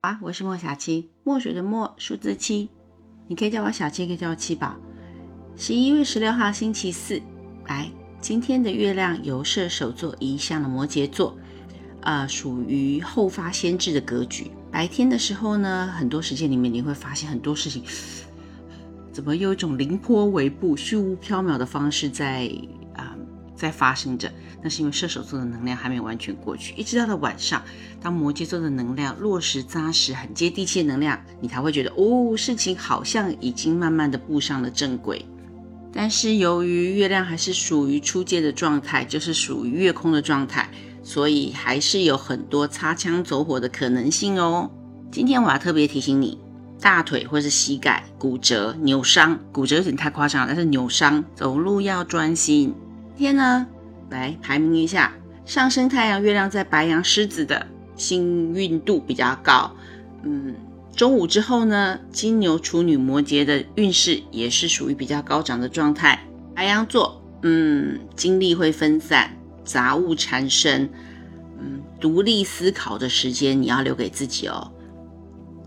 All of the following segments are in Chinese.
啊，我是莫小七，墨水的墨，数字七，你可以叫我小七，可以叫我七宝。十一月十六号星期四，来，今天的月亮由射手座移向了摩羯座，呃，属于后发先至的格局。白天的时候呢，很多时间里面你会发现很多事情，怎么有一种凌波微步、虚无缥缈的方式在啊，在发生着。那是因为射手座的能量还没有完全过去，一直到了晚上，当摩羯座的能量落实扎实、很接地气的能量，你才会觉得哦，事情好像已经慢慢的步上了正轨。但是由于月亮还是属于出界的状态，就是属于月空的状态，所以还是有很多擦枪走火的可能性哦。今天我要特别提醒你，大腿或是膝盖骨折、扭伤，骨折有点太夸张了，但是扭伤走路要专心。今天呢，来排名一下，上升太阳、月亮在白羊、狮子的幸运度比较高，嗯。中午之后呢，金牛、处女、摩羯的运势也是属于比较高涨的状态。白羊座，嗯，精力会分散，杂物缠身，嗯，独立思考的时间你要留给自己哦。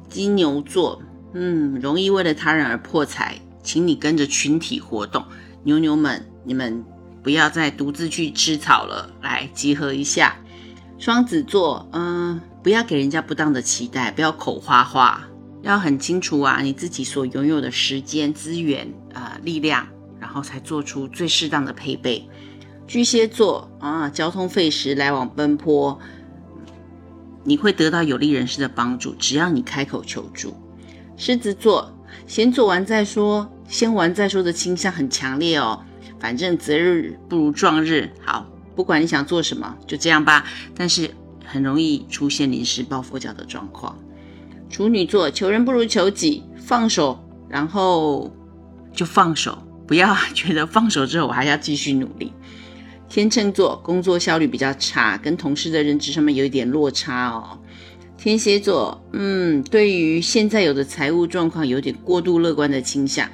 金牛座，嗯，容易为了他人而破财，请你跟着群体活动。牛牛们，你们不要再独自去吃草了，来集合一下。双子座，嗯。不要给人家不当的期待，不要口花花，要很清楚啊，你自己所拥有的时间、资源、呃力量，然后才做出最适当的配备。巨蟹座啊，交通费时，来往奔波，你会得到有利人士的帮助，只要你开口求助。狮子座，先做完再说，先玩再说的倾向很强烈哦。反正择日不如撞日，好，不管你想做什么，就这样吧。但是。很容易出现临时抱佛脚的状况。处女座求人不如求己，放手，然后就放手，不要 觉得放手之后我还要继续努力。天秤座工作效率比较差，跟同事的认知上面有一点落差哦。天蝎座，嗯，对于现在有的财务状况有点过度乐观的倾向。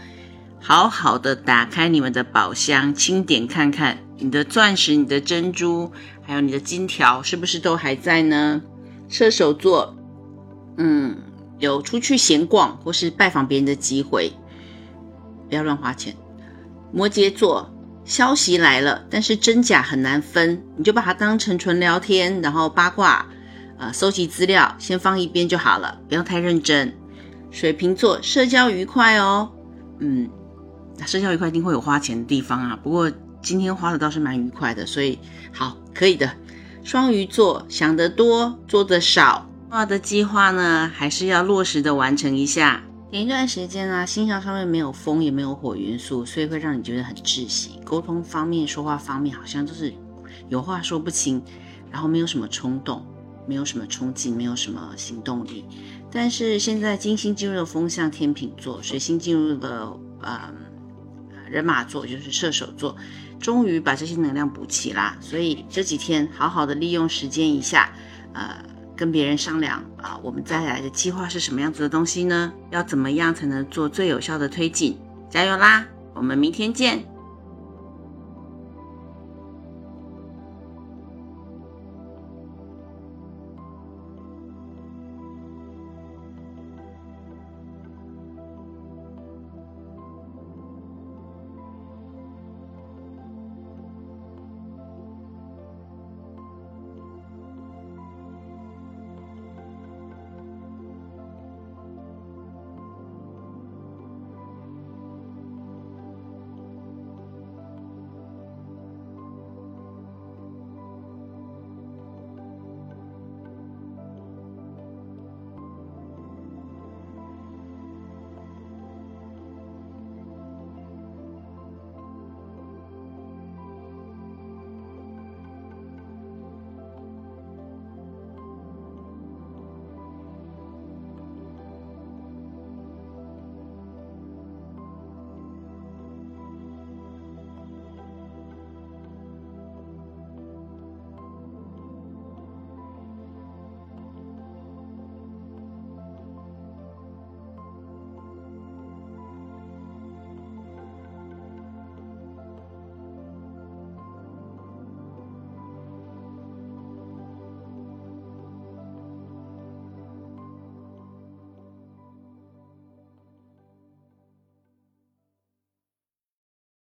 好好的打开你们的宝箱，清点看看你的钻石、你的珍珠，还有你的金条，是不是都还在呢？射手座，嗯，有出去闲逛或是拜访别人的机会，不要乱花钱。摩羯座，消息来了，但是真假很难分，你就把它当成纯聊天，然后八卦，呃，收集资料，先放一边就好了，不要太认真。水瓶座，社交愉快哦，嗯。社交愉快一定会有花钱的地方啊，不过今天花的倒是蛮愉快的，所以好可以的。双鱼座想得多，做得少，画的计划呢还是要落实的完成一下。前一段时间啊，星象上面没有风也没有火元素，所以会让你觉得很窒息。沟通方面、说话方面好像就是有话说不清，然后没有什么冲动，没有什么冲劲，没有什么行动力。但是现在金星进入了风象天秤座，水星进入了呃。人马座就是射手座，终于把这些能量补齐啦。所以这几天好好的利用时间一下，呃，跟别人商量啊，我们再来的计划是什么样子的东西呢？要怎么样才能做最有效的推进？加油啦！我们明天见。